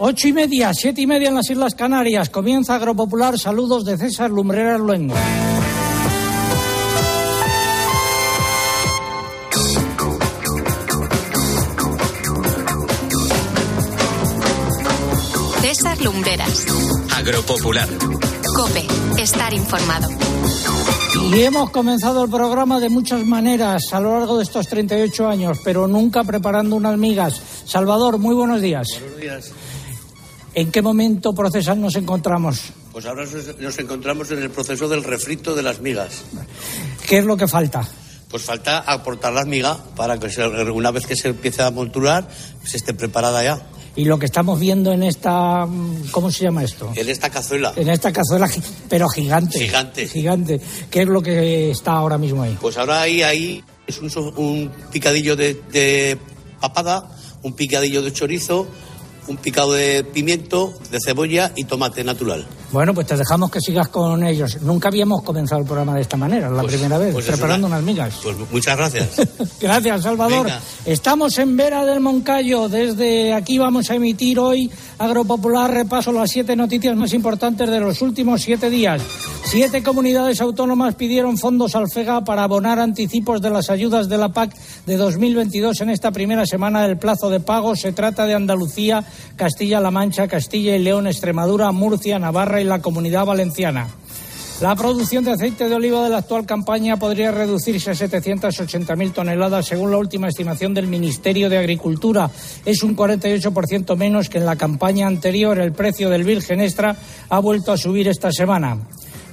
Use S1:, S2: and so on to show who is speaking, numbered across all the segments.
S1: Ocho y media, siete y media en las Islas Canarias. Comienza Agropopular. Saludos de César Lumbreras Luengo.
S2: César Lumbreras.
S3: Agropopular.
S2: Cope. Estar informado.
S1: Y hemos comenzado el programa de muchas maneras a lo largo de estos 38 años, pero nunca preparando unas migas. Salvador, muy buenos días.
S4: Buenos días.
S1: ¿En qué momento procesal nos encontramos?
S4: Pues ahora nos- encontramos en el proceso del refrito de las migas.
S1: ¿Qué es lo que falta?
S4: Pues falta aportar las migas para que se- una vez que se empiece a monturar, se esté preparada ya.
S1: Y lo que estamos viendo en esta, ¿cómo se llama esto?
S4: En esta cazuela,
S1: En esta cazuela, pero gigante.
S4: Gigante.
S1: Gigante. ¿Qué es lo que está ahora mismo ahí?
S4: pues ahora ahí, ahí es un, un picadillo de, de papada, un picadillo de chorizo, un picado de pimiento, de cebolla y tomate natural.
S1: Bueno, pues te dejamos que sigas con ellos. Nunca habíamos comenzado el programa de esta manera, la
S4: Pues-
S1: primera vez,
S4: pues es
S1: preparando
S4: una-
S1: unas migas.
S4: Pues muchas gracias.
S1: Gracias, Salvador.
S4: Venga.
S1: Estamos en Vera del Moncayo. Desde aquí vamos a emitir hoy Agropopular repaso las siete noticias más importantes de los últimos siete días. Siete comunidades autónomas pidieron fondos al FEGA para abonar anticipos de las ayudas de la PAC de 2022 en esta primera semana del plazo de pago. Se trata de Andalucía, Castilla-La Mancha, Castilla y León, Extremadura, Murcia, Navarra y la Comunidad Valenciana. La producción de aceite de oliva de la actual campaña podría reducirse a 780.000 toneladas según la última estimación del Ministerio de Agricultura. Es un 48% menos que en la campaña anterior. El precio del virgen extra ha vuelto a subir esta semana.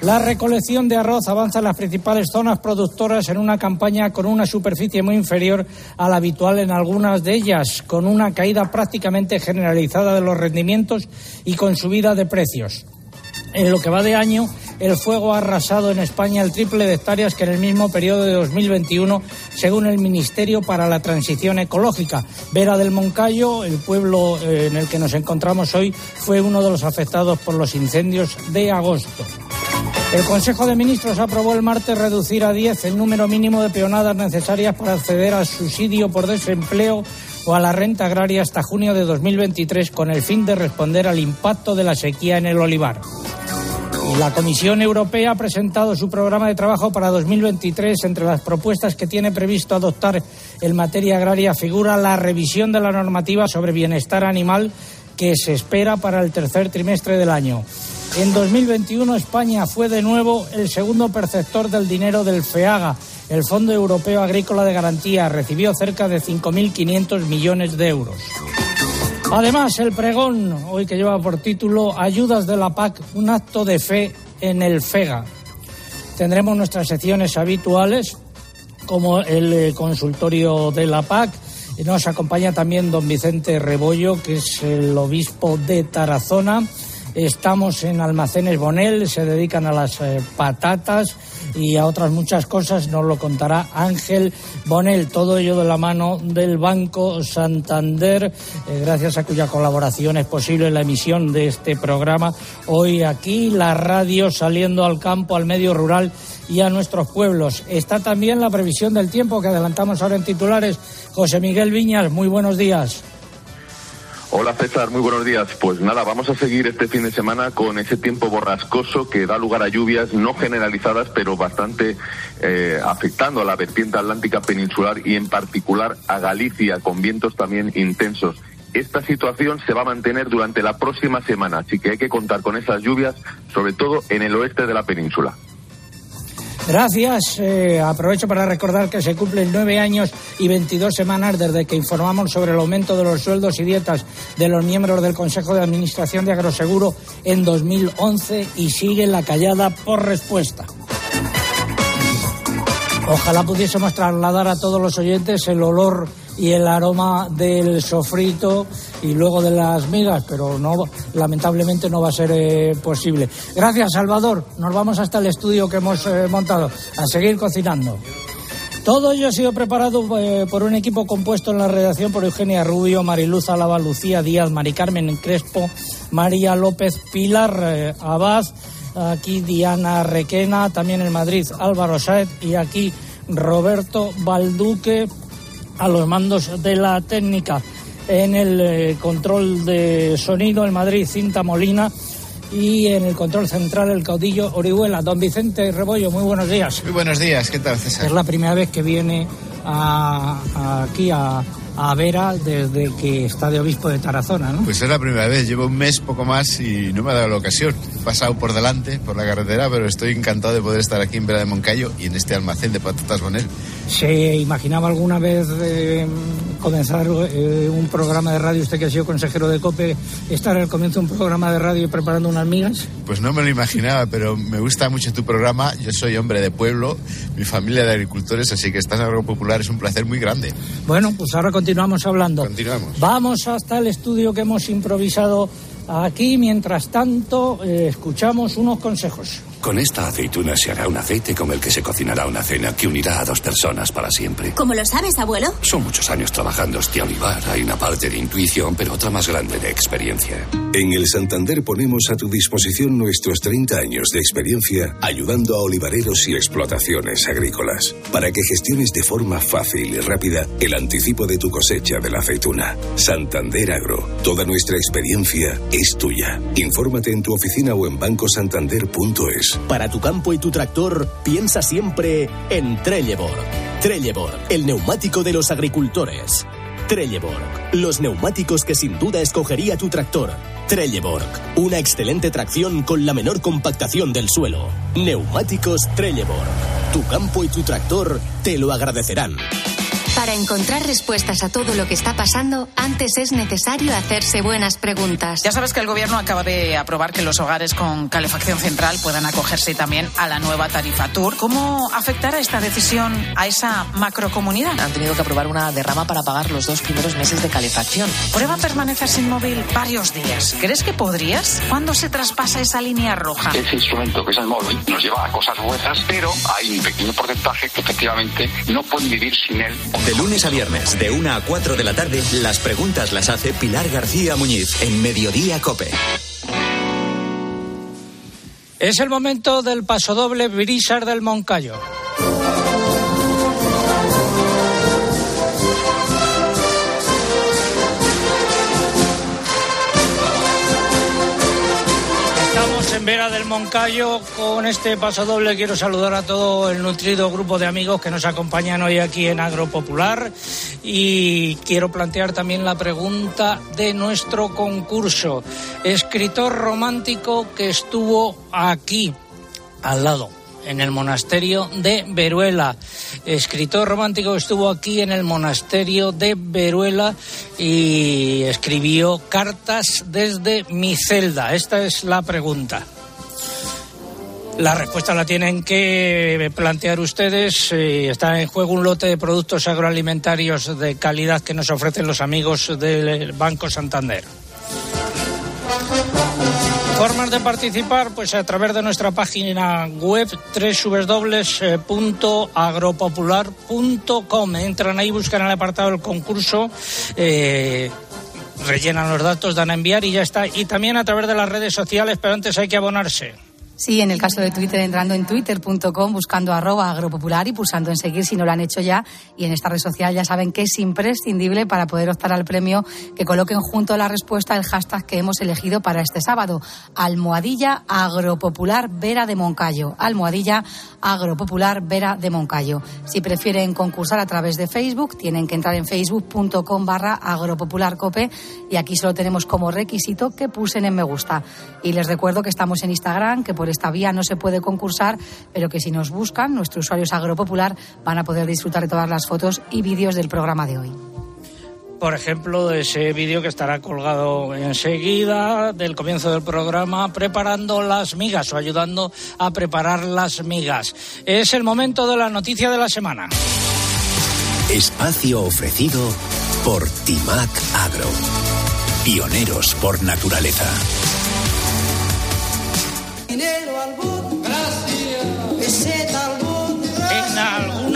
S1: La recolección de arroz avanza en las principales zonas productoras en una campaña con una superficie muy inferior a la habitual en algunas de ellas, con una caída prácticamente generalizada de los rendimientos y con subida de precios. En lo que va de año, el fuego ha arrasado en España el triple de hectáreas que en el mismo periodo de 2021, según el Ministerio para la Transición Ecológica. Vera del Moncayo, el pueblo eh, en el que nos encontramos hoy, fue uno de los afectados por los incendios de agosto. El Consejo de Ministros aprobó el martes reducir a 10 el número mínimo de peonadas necesarias para acceder al subsidio por desempleo o a la renta agraria hasta junio de 2023 con el fin de responder al impacto de la sequía en el olivar. La Comisión Europea ha presentado su programa de trabajo para 2023. Entre las propuestas que tiene previsto adoptar en materia agraria figura la revisión de la normativa sobre bienestar animal que se espera para el tercer trimestre del año. En 2021 España fue de nuevo el segundo perceptor del dinero del FEAGA, el Fondo Europeo Agrícola de Garantía. Recibió cerca de 5.500 millones de euros. Además, el pregón, hoy que lleva por título Ayudas de la PAC, un acto de fe en el FEGA. Tendremos nuestras secciones habituales, como el eh, consultorio de la PAC. Nos acompaña también don Vicente Rebollo, que es el obispo de Tarazona. Estamos en Almacenes Bonel, se dedican a las eh, patatas y a otras muchas cosas. Nos lo contará Ángel Bonel, todo ello de la mano del Banco Santander, eh, gracias a cuya colaboración es posible la emisión de este programa. Hoy aquí la radio saliendo al campo, al medio rural y a nuestros pueblos. Está también la previsión del tiempo que adelantamos ahora en titulares. José Miguel Viñas, muy buenos días.
S5: Hola César, muy buenos días. Pues nada, vamos a seguir este fin de semana con ese tiempo borrascoso que da lugar a lluvias no generalizadas, pero bastante eh, afectando a la vertiente atlántica peninsular y en particular a Galicia, con vientos también intensos. Esta situación se va a mantener durante la próxima semana, así que hay que contar con esas lluvias, sobre todo en el oeste de la península.
S1: Gracias. Eh, aprovecho para recordar que se cumplen nueve años y 22 semanas desde que informamos sobre el aumento de los sueldos y dietas de los miembros del Consejo de Administración de Agroseguro en 2011 y sigue la callada por respuesta. Ojalá pudiésemos trasladar a todos los oyentes el olor y el aroma del sofrito y luego de las migas, pero no, lamentablemente no va a ser eh, posible. Gracias, Salvador. Nos vamos hasta el estudio que hemos eh, montado a seguir cocinando. Todo ello ha sido preparado eh, por un equipo compuesto en la redacción por Eugenia Rubio, Mariluz Álava, Lucía Díaz, Mari Carmen Crespo, María López, Pilar Abad, aquí Diana Requena, también en Madrid Álvaro Saez y aquí Roberto Balduque a los mandos de la técnica. en el eh, control de sonido, el Madrid Cinta Molina y en el control central el caudillo Orihuela. Don Vicente Rebollo, muy buenos días.
S3: Muy buenos días, ¿qué tal César?
S1: Es la primera vez que viene aquí a, a Vera desde que está de obispo de Tarazona, ¿no?
S3: Pues es la primera vez, llevo un mes poco más y no me ha dado la ocasión. He pasado por delante, por la carretera, pero estoy encantado de poder estar aquí en Vera de Moncayo y en este almacén de patatas con él.
S1: ¿Se imaginaba alguna vez eh, comenzar eh, un programa de radio, usted que ha sido consejero de COPE, estar al comienzo de un programa de radio preparando unas migas?
S3: Pues no me lo imaginaba, pero me gusta mucho tu programa. Yo soy hombre de pueblo, mi familia de agricultores, así que estás en algo popular es un placer muy grande.
S1: Bueno, pues ahora continuamos hablando.
S3: Continuamos.
S1: Vamos hasta el estudio que hemos improvisado aquí. Mientras tanto, eh, escuchamos unos consejos.
S6: Con esta aceituna se hará un aceite con el que se cocinará una cena que unirá a dos personas para siempre.
S7: ¿Cómo lo sabes, abuelo?
S6: Son muchos años trabajando este olivar. Hay una parte de intuición, pero otra más grande de experiencia.
S8: En el Santander ponemos a tu disposición nuestros 30 años de experiencia ayudando a olivareros y explotaciones agrícolas para que gestiones de forma fácil y rápida el anticipo de tu cosecha de la aceituna. Santander Agro. Toda nuestra experiencia es tuya. Infórmate en tu oficina o en bancosantander.es.
S9: Para tu campo y tu tractor, piensa siempre en Trelleborg. Trelleborg, el neumático de los agricultores. Trelleborg, los neumáticos que sin duda escogería tu tractor. Trelleborg, una excelente tracción con la menor compactación del suelo. Neumáticos Trelleborg. Tu campo y tu tractor te lo agradecerán.
S2: Para encontrar respuestas a todo lo que está pasando, antes es necesario hacerse buenas preguntas.
S10: Ya sabes que el gobierno acaba de aprobar que los hogares con calefacción central puedan acogerse también a la nueva tarifa Tour. ¿Cómo afectará esta decisión a esa macrocomunidad?
S11: Han tenido que aprobar una derrama para pagar los dos primeros meses de calefacción.
S10: Prueba permanecer sin móvil varios días. ¿Crees que podrías? ¿Cuándo se traspasa esa línea roja?
S12: Ese instrumento que es el móvil nos lleva a cosas buenas, pero hay un pequeño porcentaje que efectivamente no pueden vivir sin él.
S9: De lunes a viernes, de 1 a 4 de la tarde, las preguntas las hace Pilar García Muñiz en Mediodía Cope.
S1: Es el momento del pasodoble Brisar del Moncayo. Vera del Moncayo con este paso doble. Quiero saludar a todo el nutrido grupo de amigos que nos acompañan hoy aquí en Agropopular y quiero plantear también la pregunta de nuestro concurso. Escritor romántico que estuvo aquí al lado en el monasterio de Veruela. Escritor romántico estuvo aquí en el monasterio de Veruela y escribió cartas desde mi celda. Esta es la pregunta. La respuesta la tienen que plantear ustedes. Eh, está en juego un lote de productos agroalimentarios de calidad que nos ofrecen los amigos del Banco Santander. Formas de participar, pues a través de nuestra página web www.agropopular.com. Entran ahí, buscan el apartado del concurso. Eh, rellenan los datos, dan a enviar y ya está. Y también a través de las redes sociales, pero antes hay que abonarse.
S13: Sí, en el caso de Twitter, entrando en twitter.com, buscando arroba agropopular y pulsando en seguir si no lo han hecho ya. Y en esta red social ya saben que es imprescindible para poder optar al premio que coloquen junto a la respuesta el hashtag que hemos elegido para este sábado. Almohadilla Agropopular Vera de Moncayo. Almohadilla Agropopular Vera de Moncayo. Si prefieren concursar a través de Facebook, tienen que entrar en facebook.com barra agropopularcope y aquí solo tenemos como requisito que pulsen en me gusta. Y les recuerdo que estamos en Instagram, que por esta vía no se puede concursar, pero que si nos buscan, nuestros usuarios agropopular van a poder disfrutar de todas las fotos y vídeos del programa de hoy
S1: por ejemplo, de ese vídeo que estará colgado enseguida del comienzo del programa, preparando las migas o ayudando a preparar las migas. Es el momento de la noticia de la semana.
S9: Espacio ofrecido por Timac Agro. Pioneros por naturaleza.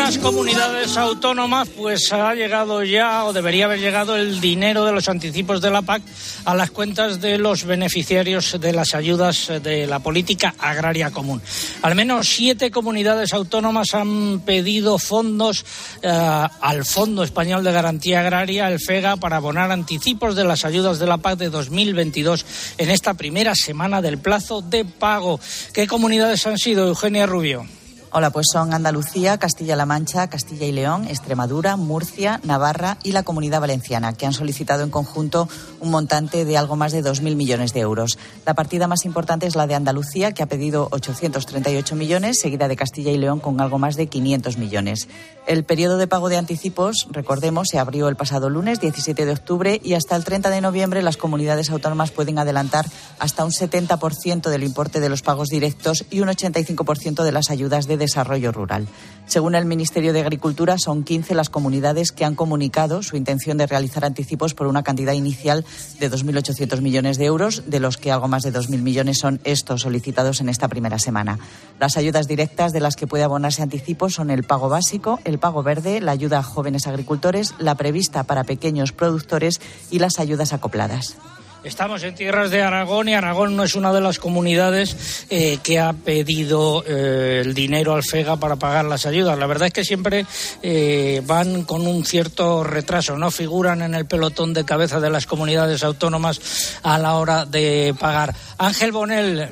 S1: Algunas comunidades autónomas pues ha llegado ya o debería haber llegado el dinero de los anticipos de la PAC a las cuentas de los beneficiarios de las ayudas de la política agraria común. Al menos siete comunidades autónomas han pedido fondos eh, al Fondo Español de Garantía Agraria, el FEGA, para abonar anticipos de las ayudas de la PAC de 2022 en esta primera semana del plazo de pago. ¿Qué comunidades han sido, Eugenia Rubio?
S7: Hola, pues son Andalucía, Castilla-La Mancha, Castilla y León, Extremadura, Murcia, Navarra y la Comunidad Valenciana, que han solicitado en conjunto un montante de algo más de 2.000 millones de euros. La partida más importante es la de Andalucía, que ha pedido 838 millones, seguida de Castilla y León con algo más de 500 millones. El periodo de pago de anticipos, recordemos, se abrió el pasado lunes 17 de octubre y hasta el 30 de noviembre las comunidades autónomas pueden adelantar hasta un 70% del importe de los pagos directos y un 85% de las ayudas de desarrollo rural. Según el Ministerio de Agricultura, son 15 las comunidades que han comunicado su intención de realizar anticipos por una cantidad inicial de 2.800 millones de euros, de los que algo más de 2.000 millones son estos solicitados en esta primera semana. Las ayudas directas de las que puede abonarse anticipos son el pago básico, el pago verde, la ayuda a jóvenes agricultores, la prevista para pequeños productores y las ayudas acopladas.
S1: Estamos en tierras de Aragón y Aragón no es una de las comunidades eh, que ha pedido eh, el dinero al FEGA para pagar las ayudas. La verdad es que siempre eh, van con un cierto retraso, no figuran en el pelotón de cabeza de las comunidades autónomas a la hora de pagar. Ángel Bonel,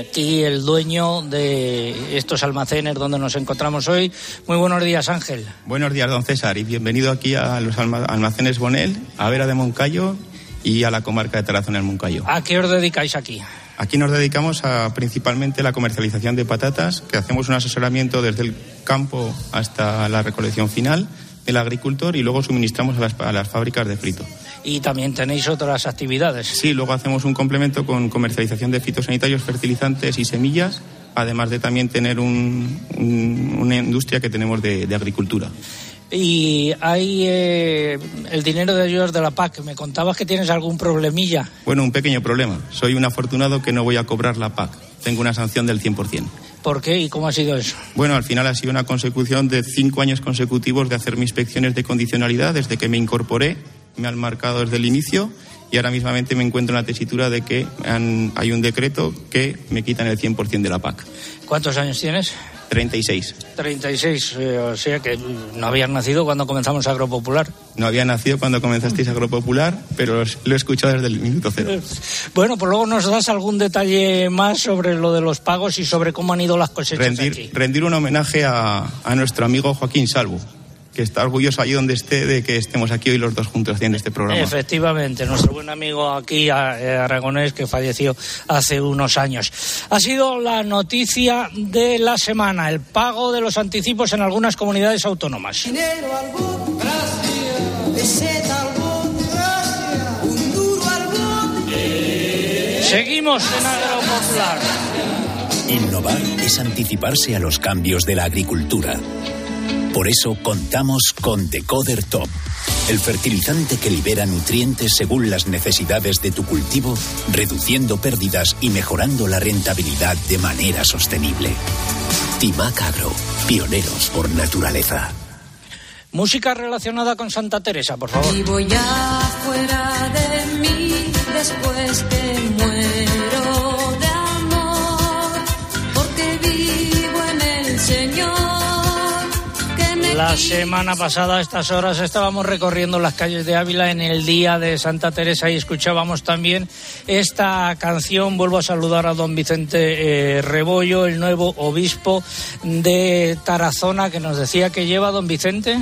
S1: aquí el dueño de estos almacenes donde nos encontramos hoy. Muy buenos días, Ángel.
S14: Buenos días, don César, y bienvenido aquí a los almacenes Bonel, a Vera de Moncayo y a la comarca de Tarazona del Moncayo.
S1: ¿A qué os dedicáis aquí?
S14: Aquí nos dedicamos a principalmente la comercialización de patatas, que hacemos un asesoramiento desde el campo hasta la recolección final del agricultor y luego suministramos a las, a las fábricas de frito.
S1: Y también tenéis otras actividades.
S14: Sí, luego hacemos un complemento con comercialización de fitosanitarios, fertilizantes y semillas, además de también tener un, un, una industria que tenemos de, de agricultura
S1: y hay eh, el dinero de ayudas de la PAC. Me contabas que tienes algún problemilla.
S14: Bueno, un pequeño problema. Soy un afortunado que no voy a cobrar la PAC. Tengo una sanción del 100%.
S1: ¿Por qué y cómo ha sido eso?
S14: Bueno, al final ha sido una consecución de cinco años consecutivos de hacer mis inspecciones de condicionalidad desde que me incorporé. Me han marcado desde el inicio y ahora mismamente me encuentro en la tesitura de que han, hay un decreto que me quitan el 100% de la PAC.
S1: ¿Cuántos años tienes?
S14: 36.
S1: 36, eh, o sea que no habías nacido cuando comenzamos Agropopular.
S14: No había nacido cuando comenzasteis Agropopular, pero lo he escuchado desde el minuto cero.
S1: Bueno, pues luego nos das algún detalle más sobre lo de los pagos y sobre cómo han ido las cosechas
S14: rendir,
S1: aquí.
S14: Rendir un homenaje a, a nuestro amigo Joaquín Salvo que está orgulloso allí donde esté de que estemos aquí hoy los dos juntos haciendo este programa.
S1: Efectivamente, nuestro buen amigo aquí, aragonés, que falleció hace unos años. Ha sido la noticia de la semana, el pago de los anticipos en algunas comunidades autónomas. Seguimos en Agropopular.
S8: Innovar es anticiparse a los cambios de la agricultura por eso contamos con Decoder Top, el fertilizante que libera nutrientes según las necesidades de tu cultivo, reduciendo pérdidas y mejorando la rentabilidad de manera sostenible. Timac Agro, pioneros por naturaleza.
S1: Música relacionada con Santa Teresa, por favor.
S15: Vivo ya fuera de mí después que muero
S1: La semana pasada a estas horas estábamos recorriendo las calles de Ávila en el día de Santa Teresa y escuchábamos también esta canción. Vuelvo a saludar a don Vicente eh, Rebollo, el nuevo obispo de Tarazona, que nos decía que lleva don Vicente.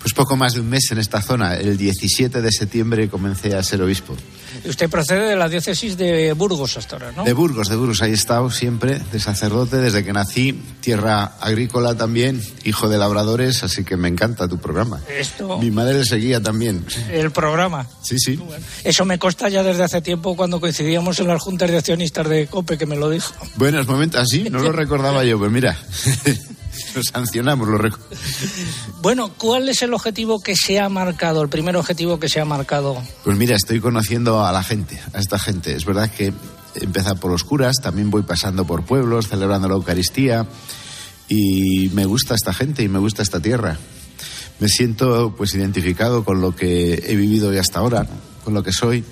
S3: Pues poco más de un mes en esta zona. El 17 de septiembre comencé a ser obispo.
S1: Usted procede de la diócesis de Burgos hasta ahora, ¿no?
S3: De Burgos, de Burgos. Ahí he estado siempre, de sacerdote, desde que nací. Tierra agrícola también, hijo de labradores, así que me encanta tu programa.
S1: Esto...
S3: Mi madre le seguía también.
S1: ¿El programa?
S3: Sí, sí.
S1: Eso me consta ya desde hace tiempo cuando coincidíamos en las juntas de accionistas de COPE, que me lo dijo.
S3: Buenos momentos, así, no lo recordaba yo, pues mira. lo sancionamos, lo recuerdo.
S1: Bueno, ¿cuál es el objetivo que se ha marcado, el primer objetivo que se ha marcado?
S3: Pues mira, estoy conociendo a la gente, a esta gente. Es verdad que empieza por los curas, también voy pasando por pueblos, celebrando la Eucaristía. y me gusta esta gente y me gusta esta tierra. Me siento pues identificado con lo que he vivido y hasta ahora, con lo que soy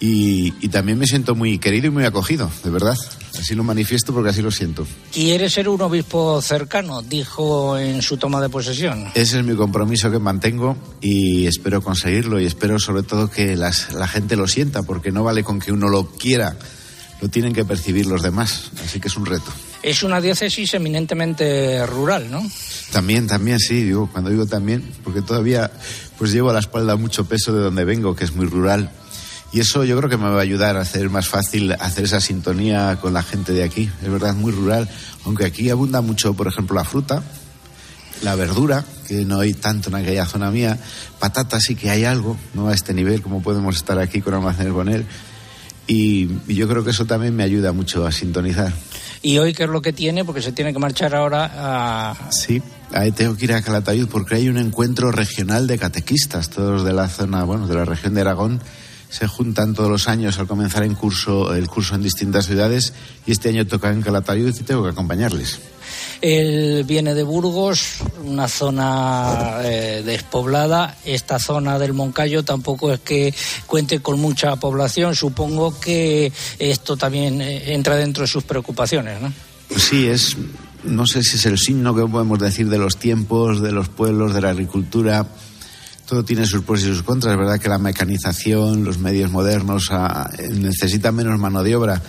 S3: y, y también me siento muy querido y muy acogido, de verdad. Así lo manifiesto porque así lo siento.
S1: Quiere ser un obispo cercano, dijo en su toma de posesión.
S3: Ese es mi compromiso que mantengo y espero conseguirlo y espero sobre todo que las- la gente lo sienta porque no vale con que uno lo quiera, lo tienen que percibir los demás, así que es un reto.
S1: Es una diócesis eminentemente rural, ¿no?
S3: También, también, sí, digo, cuando digo también, porque todavía pues llevo a la espalda mucho peso de donde vengo, que es muy rural. Y eso yo creo que me va a ayudar a hacer más fácil hacer esa sintonía con la gente de aquí. Es verdad, muy rural, aunque aquí abunda mucho, por ejemplo, la fruta, la verdura, que no hay tanto en aquella zona mía, patatas sí que hay algo, no a este nivel como podemos estar aquí con Almacenes Bonel. Y, y yo creo que eso también me ayuda mucho a sintonizar.
S1: Y hoy, ¿qué es lo que tiene? Porque se tiene que marchar ahora a...
S3: Sí, ahí tengo que ir a Calatayud porque hay un encuentro regional de catequistas, todos de la zona, bueno, de la región de Aragón. Se juntan todos los años al comenzar en curso, el curso en distintas ciudades y este año toca en Calatayud y tengo que acompañarles.
S1: Él viene de Burgos, una zona eh, despoblada. Esta zona del Moncayo tampoco es que cuente con mucha población. Supongo que esto también eh, entra dentro de sus preocupaciones, ¿no?
S3: Sí, es, no sé si es el signo que podemos decir de los tiempos, de los pueblos, de la agricultura. Todo tiene sus pros y sus contras. Es verdad que la mecanización, los medios modernos ah, necesitan menos mano de obra,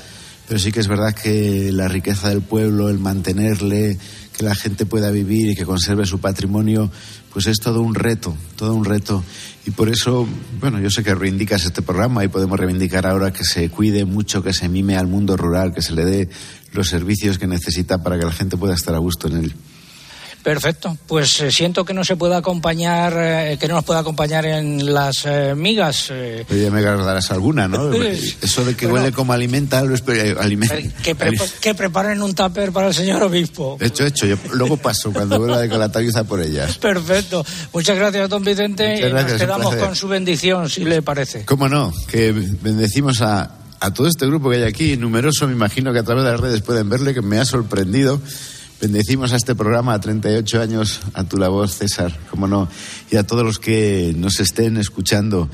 S3: pero sí que es verdad que la riqueza del pueblo, el mantenerle, que la gente pueda vivir y que conserve su patrimonio, pues es todo un reto, todo un reto. Y por eso, bueno, yo sé que reivindicas este programa y podemos reivindicar ahora que se cuide mucho, que se mime al mundo rural, que se le dé los servicios que necesita para que la gente pueda estar a gusto en él.
S1: Perfecto. Pues eh, siento que no se pueda acompañar, eh, que no nos pueda acompañar en las eh, migas. eh,
S3: Pero ya me darás alguna, ¿no? Eso de que
S1: Bueno.
S3: huele como alimenta, lo espe- alimenta.
S1: que, prepa- que preparen un tupper para el señor obispo.
S3: Hecho, hecho. Yo luego paso cuando vuelva de Calatayud a por ellas.
S1: Perfecto. Muchas gracias, don Vicente.
S3: Muchas
S1: y
S3: gracias,
S1: nos quedamos con su bendición, si le parece.
S3: ¿Cómo no? Que bendecimos a, a todo este grupo que hay aquí, numeroso, me imagino que a través de las redes pueden verle, que me ha sorprendido. Bendecimos a este programa a 38 años, a tu la voz, César, cómo no, y a todos los que nos estén escuchando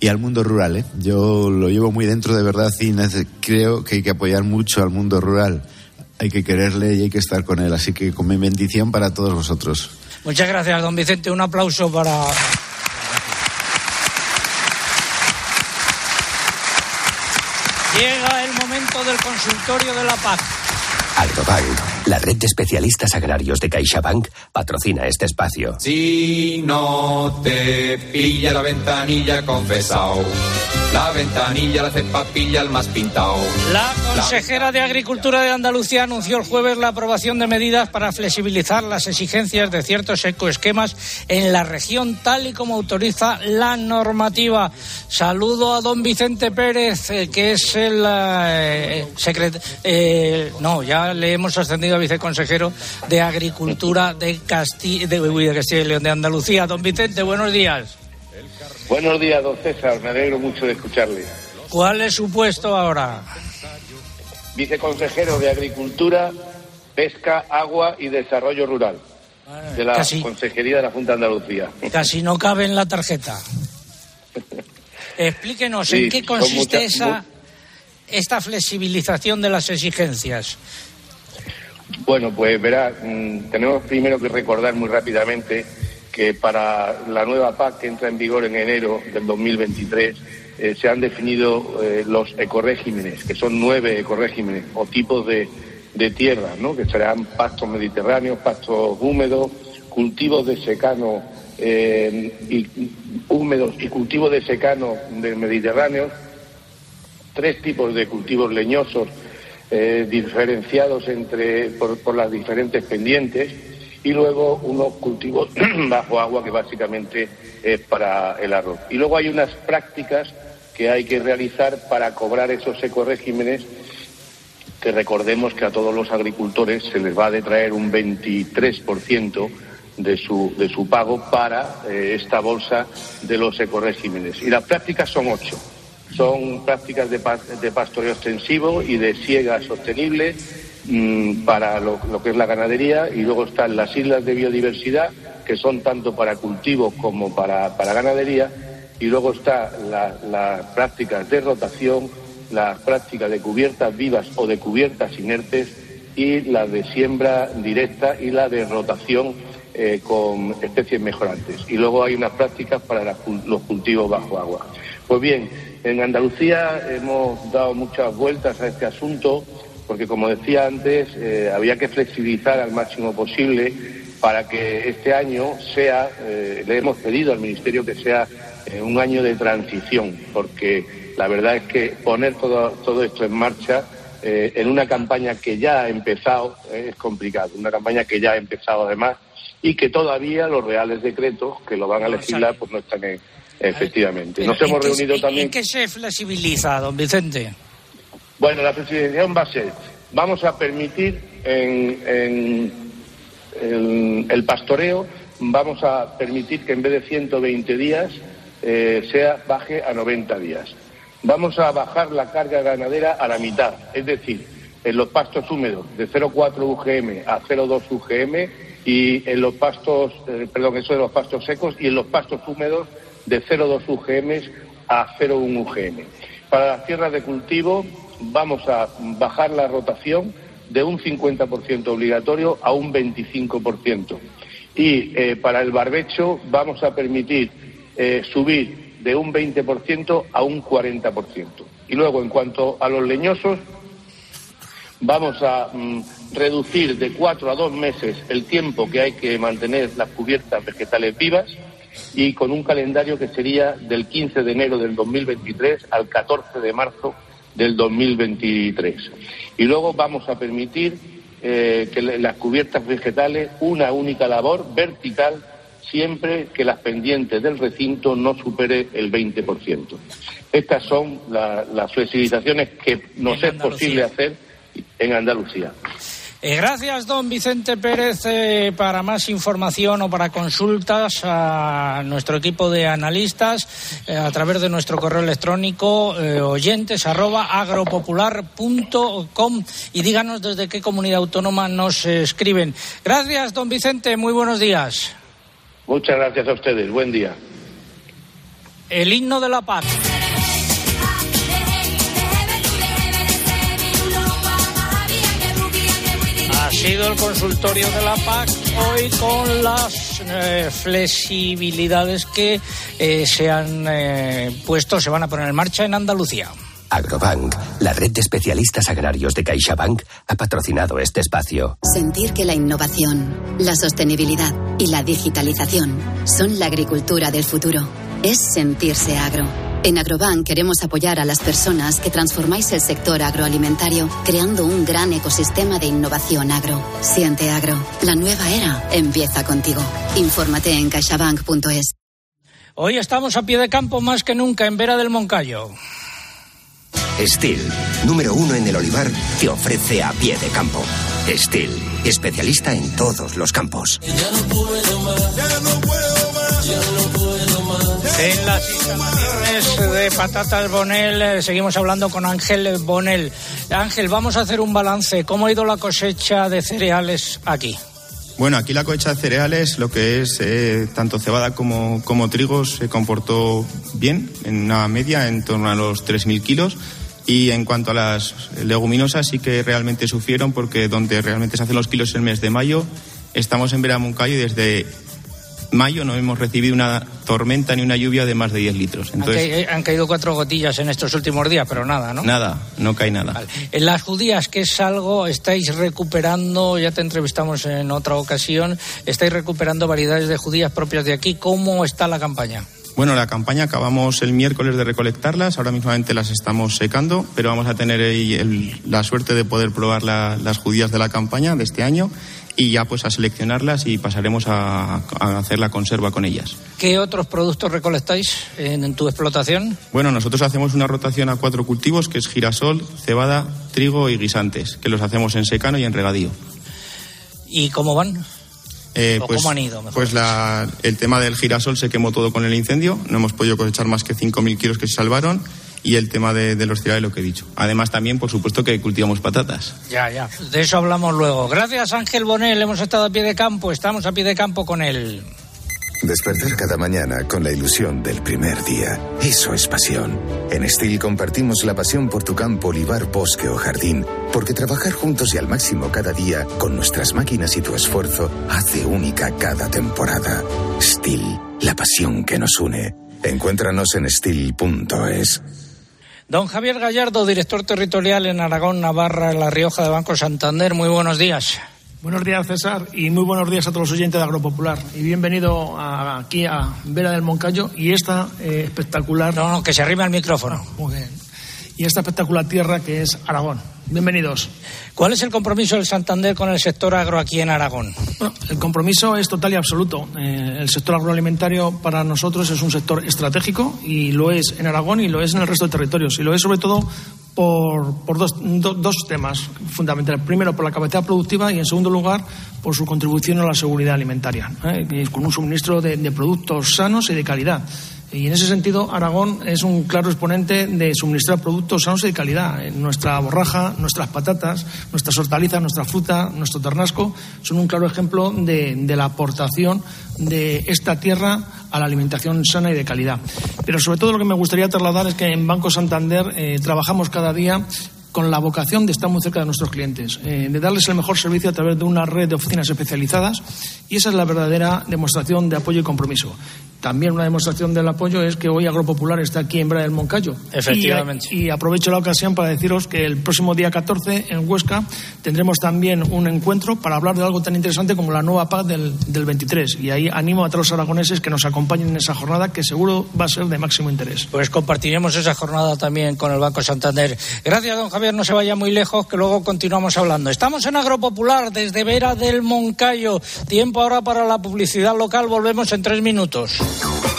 S3: y al mundo rural. ¿eh? Yo lo llevo muy dentro de verdad y creo que hay que apoyar mucho al mundo rural. Hay que quererle y hay que estar con él. Así que con mi bendición para todos vosotros.
S1: Muchas gracias, don Vicente. Un aplauso para. Llega el momento del consultorio de la paz.
S9: Agrobank, la red de especialistas agrarios de CaixaBank, patrocina este espacio.
S16: Si no te pilla la ventanilla, confesao. La ventanilla la hace papilla el más pintao.
S1: La consejera de Agricultura de Andalucía anunció el jueves la aprobación de medidas para flexibilizar las exigencias de ciertos ecoesquemas en la región, tal y como autoriza la normativa. Saludo a don Vicente Pérez, eh, que es el eh, secret- eh, no, ya le hemos ascendido a viceconsejero de Agricultura de Castilla, de, uy, de Castilla y León de Andalucía. Don Vicente, buenos días.
S17: Buenos días, don César. Me alegro mucho de escucharle.
S1: ¿Cuál es su puesto ahora?
S17: Viceconsejero de Agricultura, Pesca, Agua y Desarrollo Rural de la
S1: Casi.
S17: Consejería de la Junta de Andalucía.
S1: Casi no cabe en la tarjeta. Explíquenos
S17: Sí,
S1: en qué consiste
S17: muchas-
S1: esa esta flexibilización de las exigencias.
S17: Bueno, pues verá, mm, tenemos primero que recordar muy rápidamente que para la nueva PAC que entra en vigor en enero del 2023 eh, se han definido eh, los ecoregímenes, que son nueve ecoregímenes o tipos de, de tierra, ¿no? que serán pastos mediterráneos, pastos húmedos, cultivos de secano eh, y, húmedos y cultivos de secano del Mediterráneo, tres tipos de cultivos leñosos eh, diferenciados entre por, las diferentes pendientes y luego unos cultivos bajo agua que básicamente es para el arroz. Y luego hay unas prácticas que hay que realizar para cobrar esos ecoregímenes que recordemos que a todos los agricultores se les va a detraer un 23% de su, de su pago para eh, esta bolsa de los ecoregímenes. Y las prácticas son ocho. Son prácticas de, pa- de pastoreo extensivo y de siega sostenible, mm, para lo, que es la ganadería y luego están las islas de biodiversidad que son tanto para cultivos como para, para ganadería y luego está la- las prácticas de rotación, las prácticas de cubiertas vivas o de cubiertas inertes y las de siembra directa y la de rotación eh, con especies mejorantes. Y luego hay unas prácticas para los cultivos bajo agua. Pues bien, en Andalucía hemos dado muchas vueltas a este asunto porque, como decía antes, eh, había que flexibilizar al máximo posible para que este año sea, eh, le hemos pedido al Ministerio que sea eh, un año de transición, porque la verdad es que poner todo, todo esto en marcha en una campaña que ya ha empezado es complicado, una campaña que ya ha empezado además y que todavía los reales decretos que lo van a legislar pues no están en- efectivamente. Nos
S1: ¿En
S17: hemos reunido también.
S1: ¿En qué se flexibiliza, don Vicente?
S17: Bueno, la flexibilización va a ser, vamos a permitir en, en- en el pastoreo, vamos a permitir que en vez de 120 días eh, sea baje a 90 días. Vamos a bajar la carga ganadera a la mitad, es decir, en los pastos húmedos de 0,4 UGM a 0,2 UGM y en los pastos, eh, perdón, eso de los pastos secos y en los pastos húmedos de 0,2 UGM a 0,1 UGM. Para las tierras de cultivo vamos a bajar la rotación de un 50% obligatorio a un 25%. Y eh, para el barbecho vamos a permitir eh, subir de un 20% a un 40%. Y luego, en cuanto a los leñosos, vamos a mm, reducir de cuatro a dos meses el tiempo que hay que mantener las cubiertas vegetales vivas y con un calendario que sería del 15 de enero del 2023 al 14 de marzo del 2023. Y luego vamos a permitir eh, que las cubiertas vegetales una única labor vertical siempre que las pendientes del recinto no supere el 20%. Estas son la- las flexibilizaciones que nos es posible hacer en Andalucía.
S1: Eh, gracias, don Vicente Pérez. Eh, para más información o para consultas a nuestro equipo de analistas eh, a través de nuestro correo electrónico oyentes arroba agropopular.com y díganos desde qué comunidad autónoma nos escriben. Gracias, don Vicente. Muy buenos días.
S17: Muchas gracias a ustedes. Buen día.
S1: El himno de la paz. Sido el consultorio de la PAC hoy con las eh, flexibilidades que eh, se han eh, puesto, se van a poner en marcha en Andalucía.
S18: Agrobank, la red de especialistas agrarios de CaixaBank, ha patrocinado este espacio.
S19: Sentir que la innovación, la sostenibilidad y la digitalización son la agricultura del futuro. Es sentirse agro. En Agrobank queremos apoyar a las personas que transformáis el sector agroalimentario creando un gran ecosistema de innovación agro. Siente agro. La nueva era empieza contigo. Infórmate en caixabank.es.
S1: Hoy estamos a pie de campo más que nunca en Vera del Moncayo.
S18: Steel, número uno en el olivar, te ofrece a pie de campo. Steel, especialista en todos los campos.
S1: En las instalaciones de Patatas Bonel eh, seguimos hablando con Ángel Bonel. Ángel, vamos a hacer un balance. ¿Cómo ha ido la cosecha de cereales aquí?
S14: Bueno, aquí la cosecha de cereales, lo que es eh, tanto cebada como, como trigo, se comportó bien, en una media, en torno a los 3.000 kilos. Y en cuanto a las leguminosas, sí que realmente sufrieron, porque donde realmente se hacen los kilos el mes de mayo. Estamos en Veramuncayo y desde mayo no hemos recibido una tormenta ni una lluvia de más de 10 litros.
S1: Han,
S14: Entonces,
S1: han caído cuatro gotillas en estos últimos días, pero nada, ¿no?
S14: nada, no cae nada.
S1: En las judías, que es algo, estáis recuperando, ya te entrevistamos en otra ocasión, estáis recuperando variedades de judías propias de aquí. ¿Cómo está la campaña?
S14: Bueno, la campaña acabamos el miércoles de recolectarlas, ahora mismamente las estamos secando, pero vamos a tener ahí el- la suerte de poder probar la- las judías de la campaña de este año y ya pues a seleccionarlas y pasaremos a, a hacer la conserva con ellas.
S1: ¿Qué otros productos recolectáis en, en tu explotación?
S14: Bueno, nosotros hacemos una rotación a cuatro cultivos, que es girasol, cebada, trigo y guisantes, que los hacemos en secano y en regadío.
S1: ¿Y cómo van?
S14: Eh,
S1: ¿O cómo han ido, mejor
S14: Pues la- el tema del girasol se quemó todo con el incendio, no hemos podido cosechar más que 5.000 kilos que se salvaron y el tema de, de los cereales, lo que he dicho. Además, también, por supuesto, que cultivamos patatas.
S1: Ya, ya. De eso hablamos luego. Gracias, Ángel Bonel. Hemos estado a pie de campo. Estamos a pie de campo con él.
S8: Despertar cada mañana con la ilusión del primer día. Eso es pasión. En Steel compartimos la pasión por tu campo, olivar, bosque o jardín, porque trabajar juntos y al máximo cada día, con nuestras máquinas y tu esfuerzo, hace única cada temporada. Steel, la pasión que nos une. Encuéntranos en steel.es.
S1: Don Javier Gallardo, director territorial en Aragón, Navarra, La Rioja de Banco Santander. Muy buenos días.
S20: Buenos días, César, y muy buenos días a todos los oyentes de Agropopular. Y bienvenido a- aquí a Vera del Moncayo y esta eh, espectacular.
S1: No, no, que se arrime al micrófono.
S20: muy bien. Y esta espectacular tierra que es Aragón. Bienvenidos.
S1: ¿Cuál es el compromiso del Santander con el sector agro aquí en Aragón?
S20: Bueno, el compromiso es total y absoluto. Eh, el sector agroalimentario para nosotros es un sector estratégico y lo es en Aragón y lo es en el resto de territorios. Y lo es sobre todo por, por dos, do- dos temas fundamentales. Primero, por la capacidad productiva y, en segundo lugar, por su contribución a la seguridad alimentaria, ¿eh? Con un suministro de, de productos sanos y de calidad. Y en ese sentido, Aragón es un claro exponente de suministrar productos sanos y de calidad. Eh, Nuestra borraja, nuestras patatas, nuestras hortalizas, nuestra fruta, nuestro ternasco son un claro ejemplo de, la aportación de esta tierra a la alimentación sana y de calidad. Pero sobre todo lo que me gustaría trasladar es que en Banco Santander eh, trabajamos cada día con la vocación de estar muy cerca de nuestros clientes, eh, de darles el mejor servicio a través de una red de oficinas especializadas y esa es la verdadera demostración de apoyo y compromiso. También una demostración del apoyo es que hoy Agropopular está aquí en Bra del Moncayo.
S1: Efectivamente.
S20: Y, y aprovecho la ocasión para deciros que el próximo día 14 en Huesca tendremos también un encuentro para hablar de algo tan interesante como la nueva PAC del, del 23. Y ahí animo a todos los aragoneses que nos acompañen en esa jornada que seguro va a ser de máximo interés.
S1: Pues compartiremos esa jornada también con el Banco Santander. Gracias, don Javier. No se vaya muy lejos, que luego continuamos hablando. Estamos en Agropopular, desde Vera del Moncayo. Tiempo ahora para la publicidad local. Volvemos en tres minutos.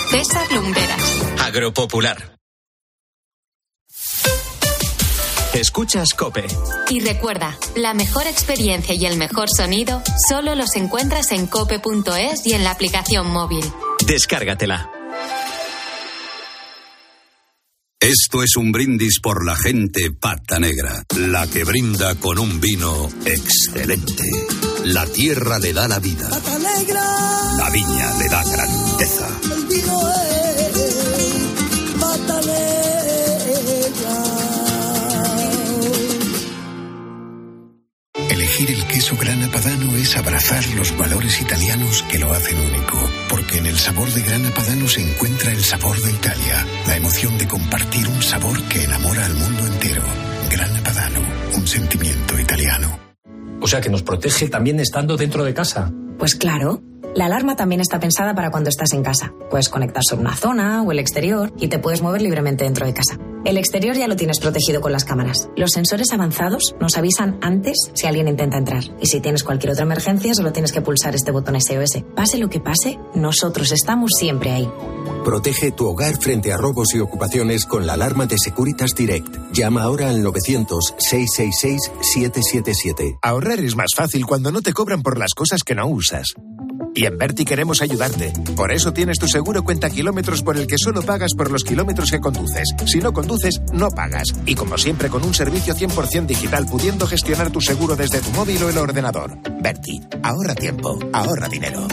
S2: César Lumberas.
S9: Agropopular. Escuchas Cope.
S2: Y recuerda, la mejor experiencia y el mejor sonido solo los encuentras en cope.es y en la aplicación móvil.
S9: Descárgatela.
S21: Esto es un brindis por la gente pata negra, la que brinda con un vino excelente. La tierra le da la vida,
S15: Pata negra,
S21: la viña le da grandeza.
S15: el vino es pata
S8: Elegir el queso Grana Padano es abrazar los valores italianos que lo hacen único, porque en el sabor de Grana Padano se encuentra el sabor de Italia, emoción de compartir un sabor que enamora al mundo entero. Grana Padano, un sentimiento italiano.
S22: O sea que nos protege también estando dentro de casa.
S23: Pues claro. La alarma también está pensada para cuando estás en casa. Puedes conectar sobre una zona o el exterior y te puedes mover libremente dentro de casa. El exterior ya lo tienes protegido con las cámaras. Los sensores avanzados nos avisan antes si alguien intenta entrar. Y si tienes cualquier otra emergencia, solo tienes que pulsar este botón SOS. Pase lo que pase, nosotros estamos siempre ahí.
S24: Protege tu hogar frente a robos y ocupaciones con la alarma de Securitas Direct. Llama ahora al 900-666-777.
S25: Ahorrar es más fácil cuando no te cobran por las cosas que no usas. Y en Berti queremos ayudarte. Por eso tienes tu seguro cuenta kilómetros por el que solo pagas por los kilómetros que conduces. Si no conduces, no pagas. Y como siempre, con un servicio 100% digital, pudiendo gestionar tu seguro desde tu móvil o el ordenador. Berti, ahorra tiempo, ahorra dinero.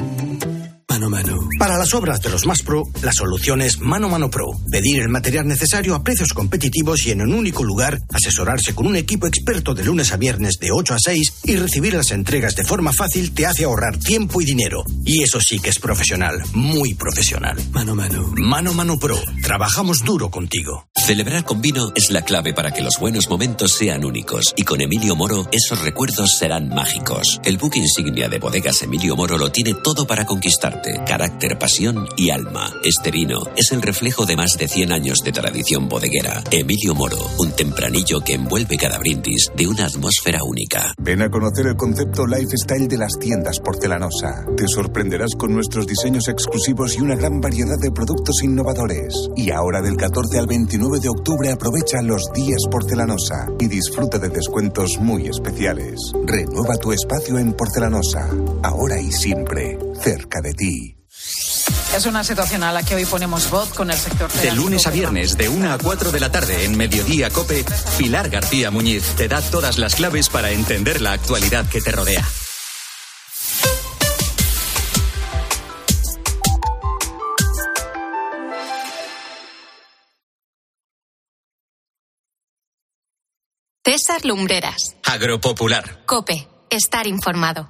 S26: Mano mano. Para las obras de los más pro, la solución es Mano Mano Pro. Pedir el material necesario a precios competitivos y en un único lugar, asesorarse con un equipo experto de lunes a viernes de 8 a 6 y recibir las entregas de forma fácil te hace ahorrar tiempo y dinero. Y eso sí que es profesional, muy profesional. Mano mano. Mano Mano Pro. Trabajamos duro contigo.
S27: Celebrar con vino es la clave para que los buenos momentos sean únicos y con Emilio Moro esos recuerdos serán mágicos. El buque insignia de bodegas Emilio Moro lo tiene todo para conquistarte, carácter, pasión y alma. Este vino es el reflejo de más de 100 años de tradición bodeguera. Emilio Moro, un tempranillo que envuelve cada brindis de una atmósfera única.
S28: Ven a conocer el concepto lifestyle de las tiendas porcelanosa. Te sorprenderás con nuestros diseños exclusivos y una gran variedad de productos innovadores. Y ahora del 14 al 29 de octubre aprovecha los días porcelanosa y disfruta de descuentos muy especiales. Renueva tu espacio en porcelanosa, ahora y siempre, cerca de ti.
S10: Es una situación a la que hoy ponemos voz con el sector.
S29: De lunes a viernes, de 1 a 4 de la tarde, en Mediodía Cope, Pilar García Muñiz te da todas las claves para entender la actualidad que te rodea.
S2: César Lumbreras.
S29: Agropopular.
S2: Cope. Estar informado.